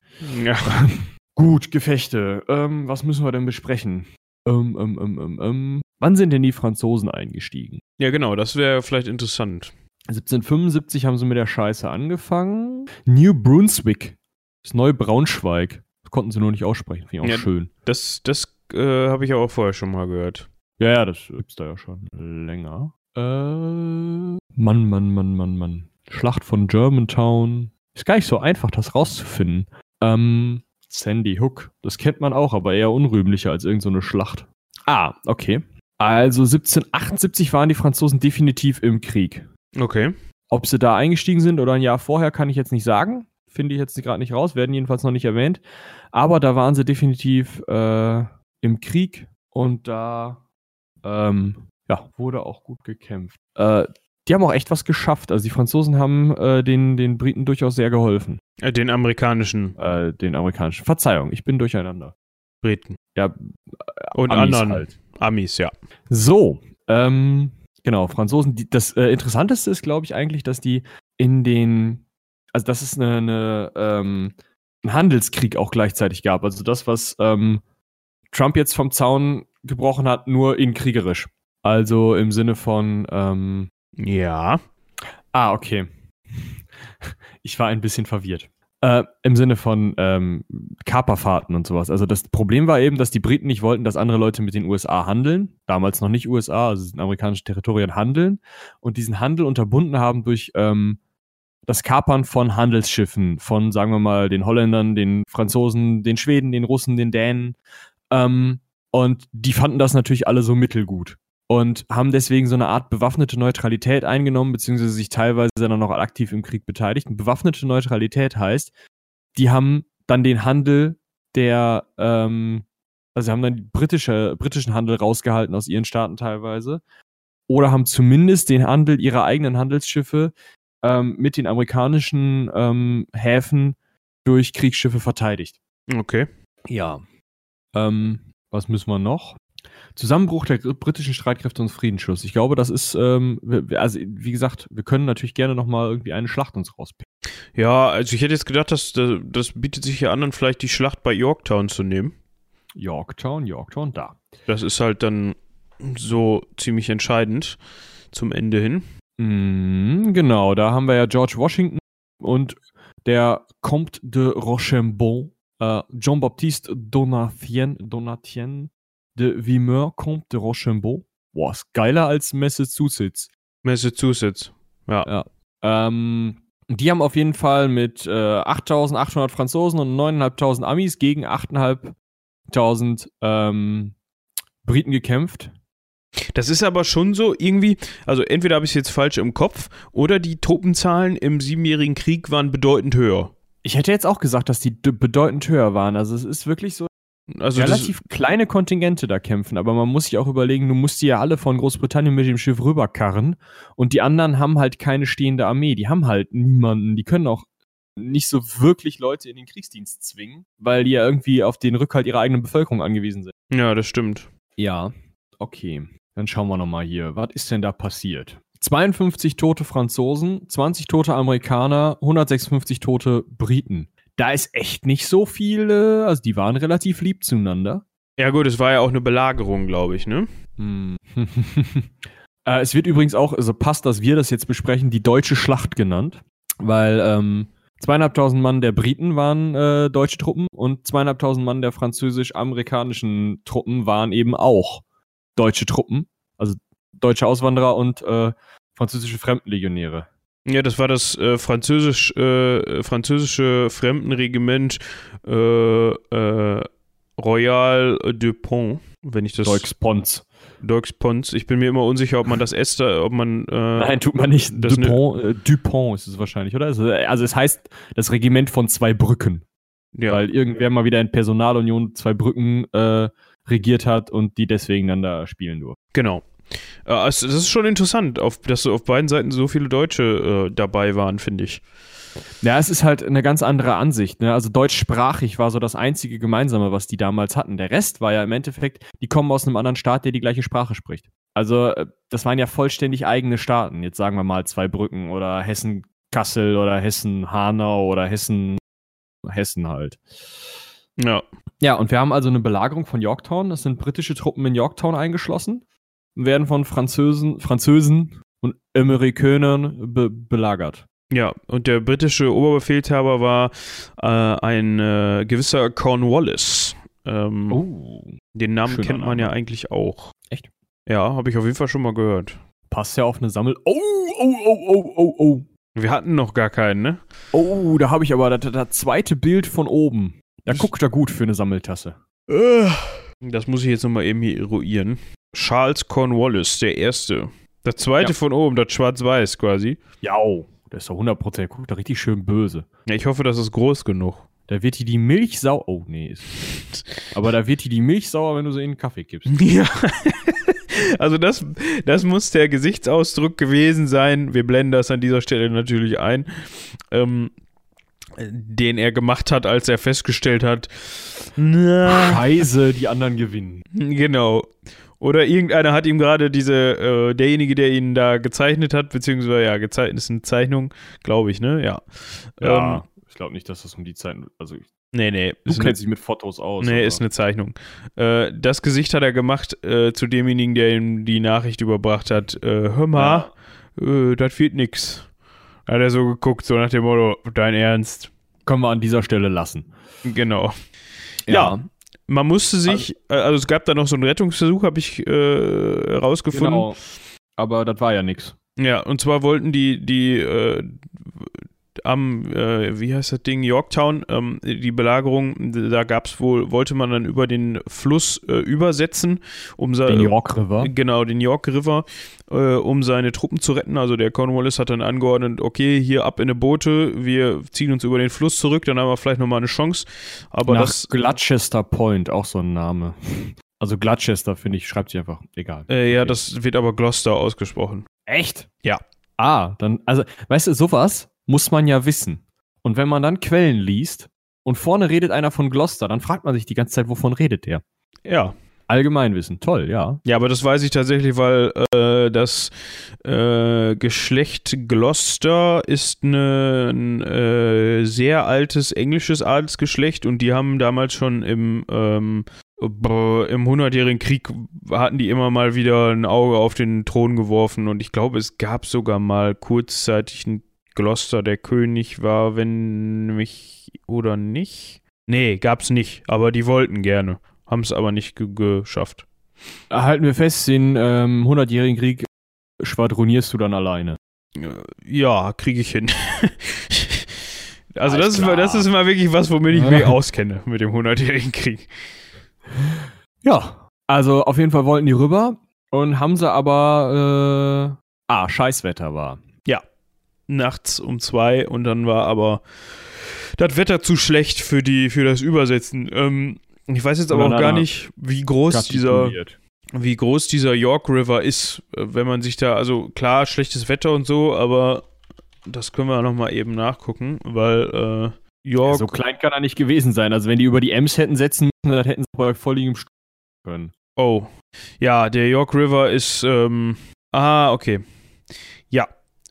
Ja. Gut, Gefechte. Ähm, was müssen wir denn besprechen? Ähm, ähm, ähm, ähm, ähm. Wann sind denn die Franzosen eingestiegen? Ja, genau, das wäre vielleicht interessant. 1775 haben sie mit der Scheiße angefangen. New Brunswick ist Neubraunschweig konnten sie nur nicht aussprechen. Finde ich auch ja, schön. Das, das äh, habe ich auch vorher schon mal gehört. Ja, ja, das gibt's da ja schon länger. Äh, Mann, Mann, Mann, Mann, Mann. Schlacht von Germantown. Ist gar nicht so einfach, das rauszufinden. Ähm, Sandy Hook. Das kennt man auch, aber eher unrühmlicher als irgendeine so Schlacht. Ah, okay. Also 1778 waren die Franzosen definitiv im Krieg. Okay. Ob sie da eingestiegen sind oder ein Jahr vorher, kann ich jetzt nicht sagen finde ich jetzt gerade nicht raus, werden jedenfalls noch nicht erwähnt. Aber da waren sie definitiv äh, im Krieg und da ähm, ja, wurde auch gut gekämpft. Äh, die haben auch echt was geschafft. Also die Franzosen haben äh, den, den Briten durchaus sehr geholfen. Äh, den amerikanischen Äh, den amerikanischen. Verzeihung, ich bin durcheinander. Briten. Ja, Und Amis anderen halt. Amis, ja. So, ähm, genau, Franzosen. Die, das äh, Interessanteste ist, glaube ich, eigentlich, dass die in den, also dass es eine, eine, ähm, einen Handelskrieg auch gleichzeitig gab. Also das, was ähm, Trump jetzt vom Zaun gebrochen hat, nur in kriegerisch. Also im Sinne von, ähm, Ja. ah, okay. Ich war ein bisschen verwirrt. Äh, Im Sinne von ähm, Kaperfahrten und sowas. Also das Problem war eben, dass die Briten nicht wollten, dass andere Leute mit den USA handeln. Damals noch nicht USA, also es sind amerikanische Territorien handeln. Und diesen Handel unterbunden haben durch ähm, das Kapern von Handelsschiffen, von, sagen wir mal, den Holländern, den Franzosen, den Schweden, den Russen, den Dänen. Ähm, und die fanden das natürlich alle so mittelgut und haben deswegen so eine Art bewaffnete Neutralität eingenommen, beziehungsweise sich teilweise dann noch aktiv im Krieg beteiligt. Und bewaffnete Neutralität heißt, die haben dann den Handel der, ähm, also haben dann britische, britischen Handel rausgehalten aus ihren Staaten teilweise. Oder haben zumindest den Handel ihrer eigenen Handelsschiffe ähm, mit den amerikanischen ähm, Häfen durch Kriegsschiffe verteidigt. Okay. Ja. Ähm, was müssen wir noch? Zusammenbruch der britischen Streitkräfte und Friedensschluss. Ich glaube, das ist, ähm, also wie gesagt, wir können natürlich gerne nochmal irgendwie eine Schlacht uns rauspicken. Ja, also ich hätte jetzt gedacht, dass das, das bietet sich ja an, dann vielleicht die Schlacht bei Yorktown zu nehmen. Yorktown, Yorktown, da. Das ist halt dann so ziemlich entscheidend zum Ende hin. Mm, genau, da haben wir ja George Washington und der Comte de Rochambeau, äh, Jean-Baptiste Donatien, Donatien de Vimeur, Comte de Rochambeau. Boah, ist geiler als Massachusetts. Massachusetts. Ähm, die haben auf jeden Fall mit äh, 8.800 Franzosen und 9.500 Amis gegen 8.500 ähm, Briten gekämpft. Das ist aber schon so irgendwie, also entweder habe ich es jetzt falsch im Kopf oder die Truppenzahlen im Siebenjährigen Krieg waren bedeutend höher. Ich hätte jetzt auch gesagt, dass die bedeutend höher waren. Also es ist wirklich so Also relativ kleine Kontingente da kämpfen, aber man muss sich auch überlegen, du musst die ja alle von Großbritannien mit dem Schiff rüberkarren und die anderen haben halt keine stehende Armee, die haben halt niemanden, die können auch nicht so wirklich Leute in den Kriegsdienst zwingen, weil die ja irgendwie auf den Rückhalt ihrer eigenen Bevölkerung angewiesen sind. ja, das stimmt. Ja, okay. Dann schauen wir nochmal hier. Was ist denn da passiert? 52 tote Franzosen, 20 tote Amerikaner, 156 tote Briten. Da ist echt nicht so viel, äh, also die waren relativ lieb zueinander. Ja gut, es war ja auch eine Belagerung, glaube ich, ne? Hm. äh, es wird übrigens auch, also passt, dass wir das jetzt besprechen, die deutsche Schlacht genannt, weil ähm, zweieinhalbtausend Mann der Briten waren äh, deutsche Truppen und zweieinhalbtausend Mann der französisch-amerikanischen Truppen waren eben auch deutsche Truppen, also deutsche Auswanderer und äh, französische Fremdenlegionäre. Ja, das war das äh, französisch, äh, französische Fremdenregiment äh, äh, Royal de Pont, wenn ich das Deux Pons. Deux Ponts. Ich bin mir immer unsicher, ob man das Ester, ob man äh, Nein, tut man nicht. das ne- Dupont, äh, Dupont ist es wahrscheinlich, oder? Also, also es heißt das Regiment von zwei Brücken. ja, weil irgendwer mal wieder in Personalunion zwei Brücken regiert hat und die deswegen dann da spielen durften. genau. Äh, es, das ist schon interessant, auf, dass auf beiden Seiten so viele Deutsche äh, dabei waren, finde ich. Ja, es ist halt eine ganz andere Ansicht. Ne? Also deutschsprachig war so das einzige Gemeinsame, was die damals hatten. Der Rest war ja im Endeffekt, die kommen aus einem anderen Staat, der die gleiche Sprache spricht. Also äh, das waren ja vollständig eigene Staaten. Jetzt sagen wir mal zwei Brücken oder Hessen-Kassel oder Hessen-Hanau oder Hessen, Hessen halt. Ja, Ja, und wir haben also eine Belagerung von Yorktown. Es sind britische Truppen in Yorktown eingeschlossen, werden von Französen, Französen und Amerikanern be belagert. ja. Und der britische Oberbefehlshaber war äh, ein äh, gewisser Cornwallis. Ähm, Oh. den Namen kennt man ja Name. eigentlich auch. Echt? Ja, habe ich auf jeden Fall schon mal gehört. Passt ja auf eine Sammel. Oh, oh, oh, oh, oh, oh. Wir hatten noch gar keinen, ne? Oh, da habe ich aber das, das zweite Bild von oben. Da guckt er gut für eine Sammeltasse. Das muss ich jetzt nochmal eben hier eruieren. Charles Cornwallis, der Erste. Das zweite Ja. von oben, das Schwarz-Weiß quasi. Ja, der ist doch 100%. Guckt da richtig schön böse. Ja, ich hoffe, das ist groß genug. Da wird die die Milch sau. Oh, nee. Ist aber da wird die die Milch sauer, wenn du sie in den Kaffee kippst. Ja. Also das, das muss der Gesichtsausdruck gewesen sein. Wir blenden das an dieser Stelle natürlich ein. Ähm, den er gemacht hat, als er festgestellt hat, na, Scheiße, die anderen gewinnen. Genau. Oder irgendeiner hat ihm gerade diese, äh, derjenige, der ihn da gezeichnet hat, beziehungsweise ja, gezeichnet ist eine Zeichnung, glaube ich, ne? Ja. Ja, Ähm, ich glaube nicht, dass das um die Zeit. Also, nee, nee. du kennst dich mit Fotos aus. nee, aber- ist eine Zeichnung. Äh, das Gesicht hat er gemacht äh, zu demjenigen, der ihm die Nachricht überbracht hat. Äh, hör mal, äh, das wird nix. Hat er so geguckt, so nach dem Motto, dein Ernst. Können wir an dieser Stelle lassen. Genau. Ja. Man musste sich, äh, also es gab da noch so einen Rettungsversuch, habe ich äh, rausgefunden. genau. Aber das war ja nix. Ja, und zwar wollten die, die äh, am, äh, wie heißt das Ding, Yorktown, ähm, die Belagerung, da gab es wohl, wollte man dann über den Fluss äh, übersetzen, um Den York River. Genau, den York River, äh, um seine Truppen zu retten. Also der Cornwallis hat dann angeordnet, okay, hier ab in eine Boote, wir ziehen uns über den Fluss zurück, dann haben wir vielleicht nochmal eine Chance. Aber Nach das, Gloucester Point, auch so ein Name. Also Gloucester, finde ich, schreibt sich einfach. Egal. äh, ja, Okay. das wird aber Gloucester ausgesprochen. Echt? Ja. Ah, dann, also, weißt du, sowas muss man ja wissen. Und wenn man dann Quellen liest und vorne redet einer von Gloucester, dann fragt man sich die ganze Zeit, wovon redet der? Ja. Allgemeinwissen, toll, ja. Ja, aber das weiß ich tatsächlich, weil äh, das äh, Geschlecht Gloucester ist ein äh, sehr altes englisches Adelsgeschlecht und die haben damals schon im, ähm, im Hundertjährigen Krieg hatten die immer mal wieder ein Auge auf den Thron geworfen und ich glaube, es gab sogar mal kurzzeitig einen Gloucester, der König war, wenn mich oder nicht. Nee, gab's nicht, aber die wollten gerne, haben es aber nicht ge geschafft. Halten wir fest, den ähm, 100-jährigen Krieg schwadronierst du dann alleine. Ja, kriege ich hin. also Alles das ist, mal, das ist mal wirklich was, womit ich mich auskenne mit dem 100-jährigen Krieg. Ja, also auf jeden Fall wollten die rüber und haben sie aber, äh, ah, Scheißwetter war. Nachts um zwei und dann war aber das Wetter zu schlecht für, die, für das Übersetzen. Ähm, ich weiß jetzt aber auch gar nicht, wie groß dieser, wie groß dieser York River ist, äh, wenn man sich da, also klar, schlechtes Wetter und so, aber das können wir nochmal eben nachgucken, weil äh, York. So klein kann er nicht gewesen sein. Also wenn die über die Ems hätten setzen müssen, dann hätten sie volligem Sturm können. Oh. Ja, der York River ist. Ähm, ah, okay.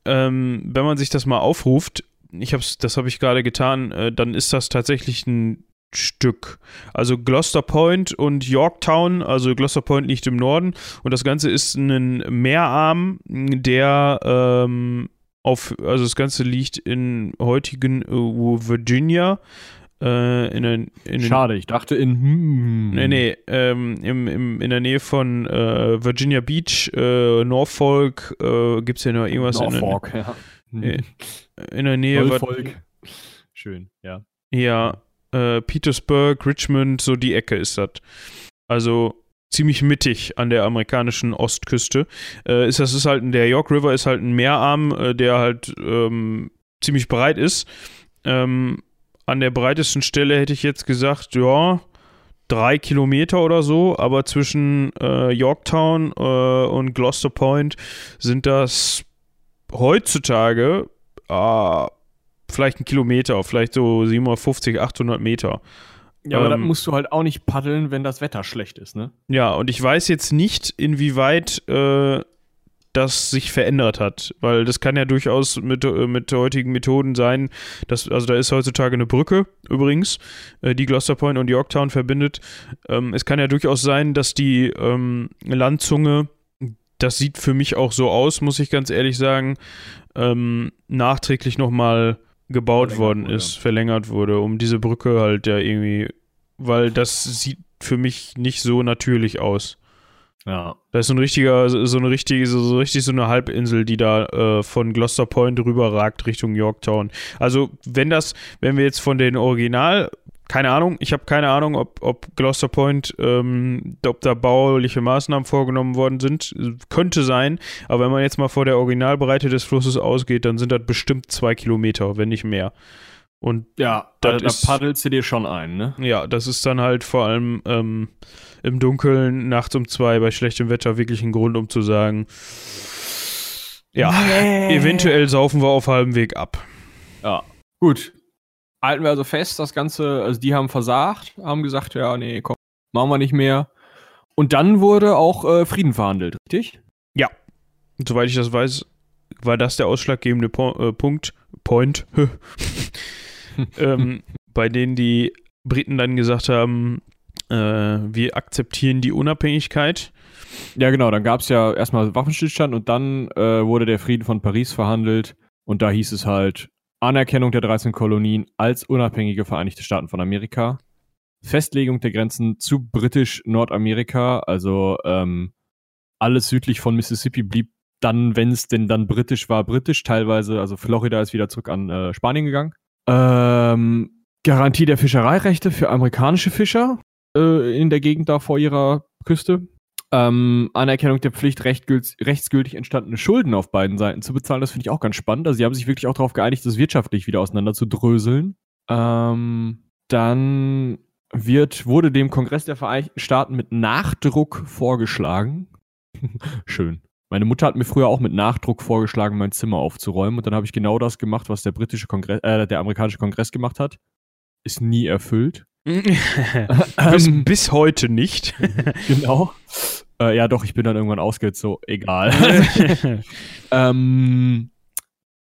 Ähm, wenn man sich das mal aufruft, ich hab's, das habe ich gerade getan, äh, dann ist das tatsächlich ein Stück. Also Gloucester Point und Yorktown, also Gloucester Point liegt im Norden und das Ganze ist ein Meerarm, der ähm, auf, also das Ganze liegt in heutigen äh, Virginia. Äh, in, den- in Schade, ich dachte in hm. Nee, nee, ähm, im, im, in der Nähe von äh, Virginia Beach, äh, Norfolk, äh, gibt es ja noch irgendwas in der, Norfolk, ja. In der Nähe. Norfolk. Schön, ja. Ja, äh, Petersburg, Richmond, so die Ecke ist das. Also ziemlich mittig an der amerikanischen Ostküste. Äh, ist das ist halt der York River ist halt ein Meerarm, äh, der halt ähm, ziemlich breit ist. Ähm, an der breitesten Stelle hätte ich jetzt gesagt, ja, drei Kilometer oder so, aber zwischen äh, Yorktown äh, und Gloucester Point sind das heutzutage ah, vielleicht ein Kilometer, vielleicht so 750, 800 Meter. Ja, aber Ähm, dann musst du halt auch nicht paddeln, wenn das Wetter schlecht ist, ne? Ja, und ich weiß jetzt nicht, inwieweit äh, das sich verändert hat, weil das kann ja durchaus mit, äh, mit heutigen Methoden sein, dass, also da ist heutzutage eine Brücke übrigens, äh, die Gloucester Point und Yorktown verbindet. Ähm, es kann ja durchaus sein, dass die ähm, Landzunge, das sieht für mich auch so aus, muss ich ganz ehrlich sagen, ähm, nachträglich nochmal gebaut Verlängert worden wurde. ist, verlängert wurde, um diese Brücke halt ja irgendwie, weil das sieht für mich nicht so natürlich aus. Ja. Da ist so ein richtiger, so eine richtige, so, so richtig so eine Halbinsel, die da äh, von Gloucester Point rüberragt Richtung Yorktown. Also, wenn das, wenn wir jetzt von den Original, keine Ahnung, ich habe keine Ahnung, ob, ob Gloucester Point, ähm, ob da bauliche Maßnahmen vorgenommen worden sind. Könnte sein, aber wenn man jetzt mal vor der Originalbreite des Flusses ausgeht, dann sind das bestimmt zwei Kilometer, wenn nicht mehr. Und Ja, Das da, da paddelst du dir schon ein, ne? ja, das ist dann halt vor allem ähm, im Dunkeln, nachts um zwei, bei schlechtem Wetter wirklich ein Grund, um zu sagen, ja, eventuell saufen wir auf halbem Weg ab. Ja. Gut. Halten wir also fest, das Ganze, also die haben versagt, haben gesagt, ja, nee, komm, machen wir nicht mehr. Und dann wurde auch äh, Frieden verhandelt, richtig? Soweit ich das weiß, war das der ausschlaggebende po äh, Punkt, Point, ähm, bei denen die Briten dann gesagt haben, äh, wir akzeptieren die Unabhängigkeit. Ja, genau, dann gab es ja erstmal Waffenstillstand und dann äh, wurde der Frieden von Paris verhandelt und da hieß es halt Anerkennung der 13 Kolonien als unabhängige Vereinigte Staaten von Amerika, Festlegung der Grenzen zu britisch-Nordamerika, also ähm, alles südlich von Mississippi blieb dann, wenn es denn dann britisch war, britisch teilweise, also Florida ist wieder zurück an äh, Spanien gegangen. Ähm, Garantie der Fischereirechte für amerikanische Fischer äh, in der Gegend da vor ihrer Küste ähm, Anerkennung der Pflicht, rechtsgültig entstandene Schulden auf beiden Seiten zu bezahlen. Das finde ich auch ganz spannend. Also sie haben sich wirklich auch darauf geeinigt, das wirtschaftlich wieder auseinander zu dröseln. Ähm, dann wird, wurde dem Kongress der Vereinigten Staaten mit Nachdruck vorgeschlagen. Schön. Meine Mutter hat mir früher auch mit Nachdruck vorgeschlagen, mein Zimmer aufzuräumen. Und dann habe ich genau das gemacht, was der britische Kongress, äh, der amerikanische Kongress gemacht hat. Ist nie erfüllt. bis, Ähm, bis heute nicht. genau. Äh, ja, doch, ich bin dann irgendwann ausgezogen. so, egal. ähm,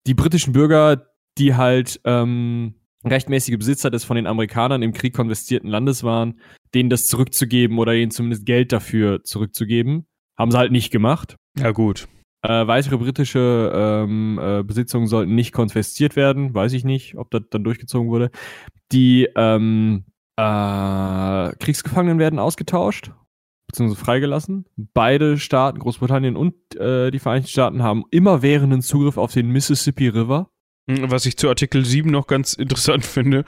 die britischen Bürger, die halt ähm, rechtmäßige Besitzer des von den Amerikanern im Krieg konfiszierten Landes waren, denen das zurückzugeben oder ihnen zumindest Geld dafür zurückzugeben, haben sie halt nicht gemacht. ja, gut. Äh, weitere britische ähm, äh, Besitzungen sollten nicht konfisziert werden. Weiß ich nicht, ob das dann durchgezogen wurde. Die ähm, äh, Kriegsgefangenen werden ausgetauscht, beziehungsweise freigelassen. Beide Staaten, Großbritannien und äh, die Vereinigten Staaten, haben immerwährenden Zugriff auf den Mississippi River. Was ich zu Artikel 7 noch ganz interessant finde,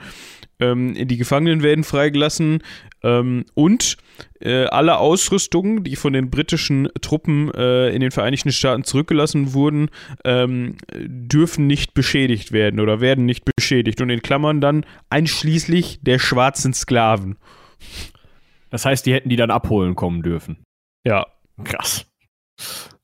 ähm, die Gefangenen werden freigelassen ähm, und äh, alle Ausrüstungen, die von den britischen Truppen äh, in den Vereinigten Staaten zurückgelassen wurden, ähm, dürfen nicht beschädigt werden oder werden nicht beschädigt. Und in Klammern dann einschließlich der schwarzen Sklaven. Das heißt, die hätten die dann abholen kommen dürfen. Ja. Krass.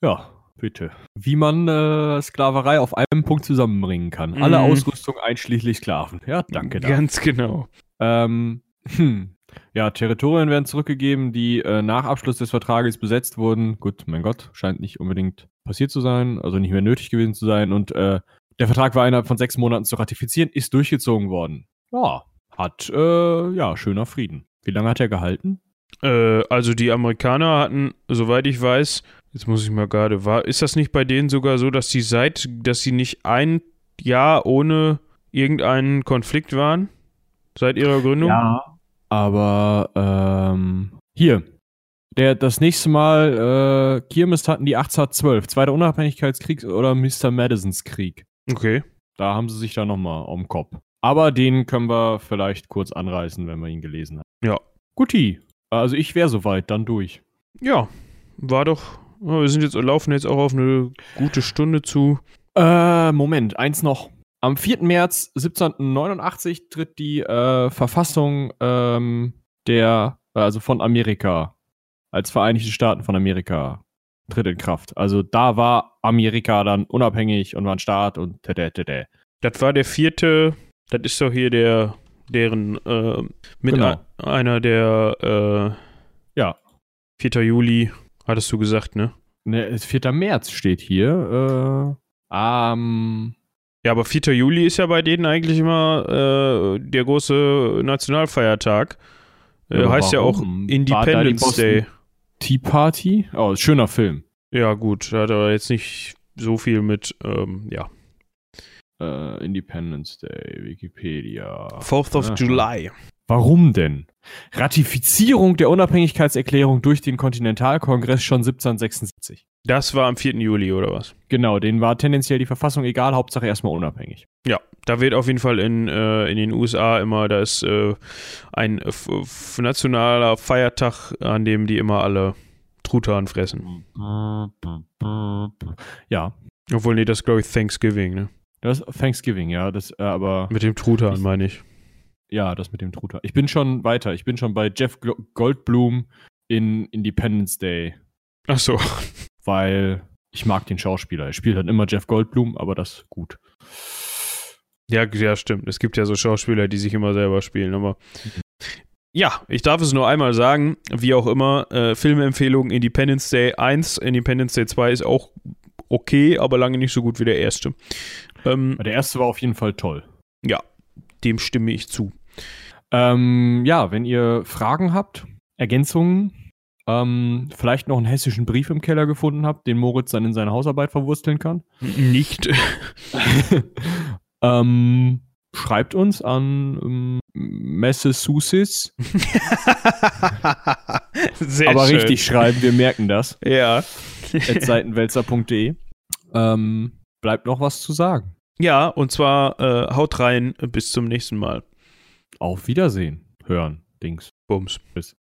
Ja, bitte. Wie man äh, Sklaverei auf einem Punkt zusammenbringen kann. Mhm. Alle Ausrüstung einschließlich Sklaven. Ja, danke. dafür. Ganz genau. Ähm, hm. Ja, Territorien werden zurückgegeben, die äh, nach Abschluss des Vertrages besetzt wurden. Gut, mein Gott, scheint nicht unbedingt passiert zu sein, also nicht mehr nötig gewesen zu sein. Und äh, der Vertrag war innerhalb von sechs Monaten zu ratifizieren, ist durchgezogen worden. Ja, hat, äh, ja, schöner Frieden. Wie lange hat er gehalten? Äh, also die Amerikaner hatten, soweit ich weiß, jetzt muss ich mal gerade, war, ist das nicht bei denen sogar so, dass sie seit, dass sie nicht ein Jahr ohne irgendeinen Konflikt waren? Seit ihrer Gründung? Aber, ähm, hier. Der, das nächste Mal äh, Kirmes hatten die 1812, Zweiter Unabhängigkeitskrieg oder Mr. Madisons Krieg. Okay. Da haben sie sich da nochmal am Kopf. Aber den können wir vielleicht kurz anreißen, wenn wir ihn gelesen haben. Ja. Guti. Also ich wäre soweit, dann durch. Ja, war doch. Wir sind jetzt laufen jetzt auch auf eine gute Stunde zu. Äh, Moment, eins noch. Am 4. März 1789 tritt die äh, Verfassung ähm, der, also von Amerika, als Vereinigte Staaten von Amerika, tritt in Kraft. Also da war Amerika dann unabhängig und war ein Staat und tete, tete. Das war der vierte. Das ist doch hier der deren äh, mit Genau. ein- einer der Ja. äh, 4. Juli hattest du gesagt, ne? Ne, es 4. März steht hier. Äh, am Ja, aber 4. Juli ist ja bei denen eigentlich immer äh, der große Nationalfeiertag. Äh, Ja, heißt ja auch warum? War da die Independence Day. Tea Party. Oh, schöner Film. Ja, gut, hat aber jetzt nicht so viel mit, ähm, ja. Äh, Independence Day, Wikipedia. 4th of Aha. July. Warum denn? Ratifizierung der Unabhängigkeitserklärung durch den Kontinentalkongress schon 1776. Das war am 4. Juli, oder was? Genau, denen war tendenziell die Verfassung egal, Hauptsache erstmal unabhängig. Ja, da wird auf jeden Fall in, äh, in den USA immer, da ist äh, ein nationaler Feiertag, an dem die immer alle Truthahn fressen. Ja, Obwohl, nee, das ist, glaube ich, Thanksgiving, ne? Das ist Thanksgiving, ja. Das, äh, aber Mit dem Truthahn, meine ich. Ja, das mit dem Truthahn. Ich bin schon weiter. Ich bin schon bei Jeff Goldblum in Independence Day, Ach so. weil ich mag den Schauspieler. Er spielt halt immer Jeff Goldblum, aber das gut. Ja, ja, stimmt. Es gibt ja so Schauspieler, die sich immer selber spielen, aber. Ja, ich darf es nur einmal sagen, wie auch immer, äh, Filmempfehlung Independence Day 1, Independence Day 2 ist auch okay, aber lange nicht so gut wie der erste. Ähm, Der erste war auf jeden Fall toll. dem stimme ich zu. Ähm, ja, wenn ihr Fragen habt, Ergänzungen, ähm, vielleicht noch einen hessischen Brief im Keller gefunden habt, den Moritz dann in seine Hausarbeit verwursteln kann, Nicht. ähm, schreibt uns an ähm, Massachusetts. Sehr aber schön. richtig schreiben, wir merken das. Ja. at seitenwälzer.de. Ähm, bleibt noch was zu sagen. ja, und zwar äh, haut rein, bis zum nächsten Mal. Auf Wiedersehen. Hören. Dings. Bums. Bis.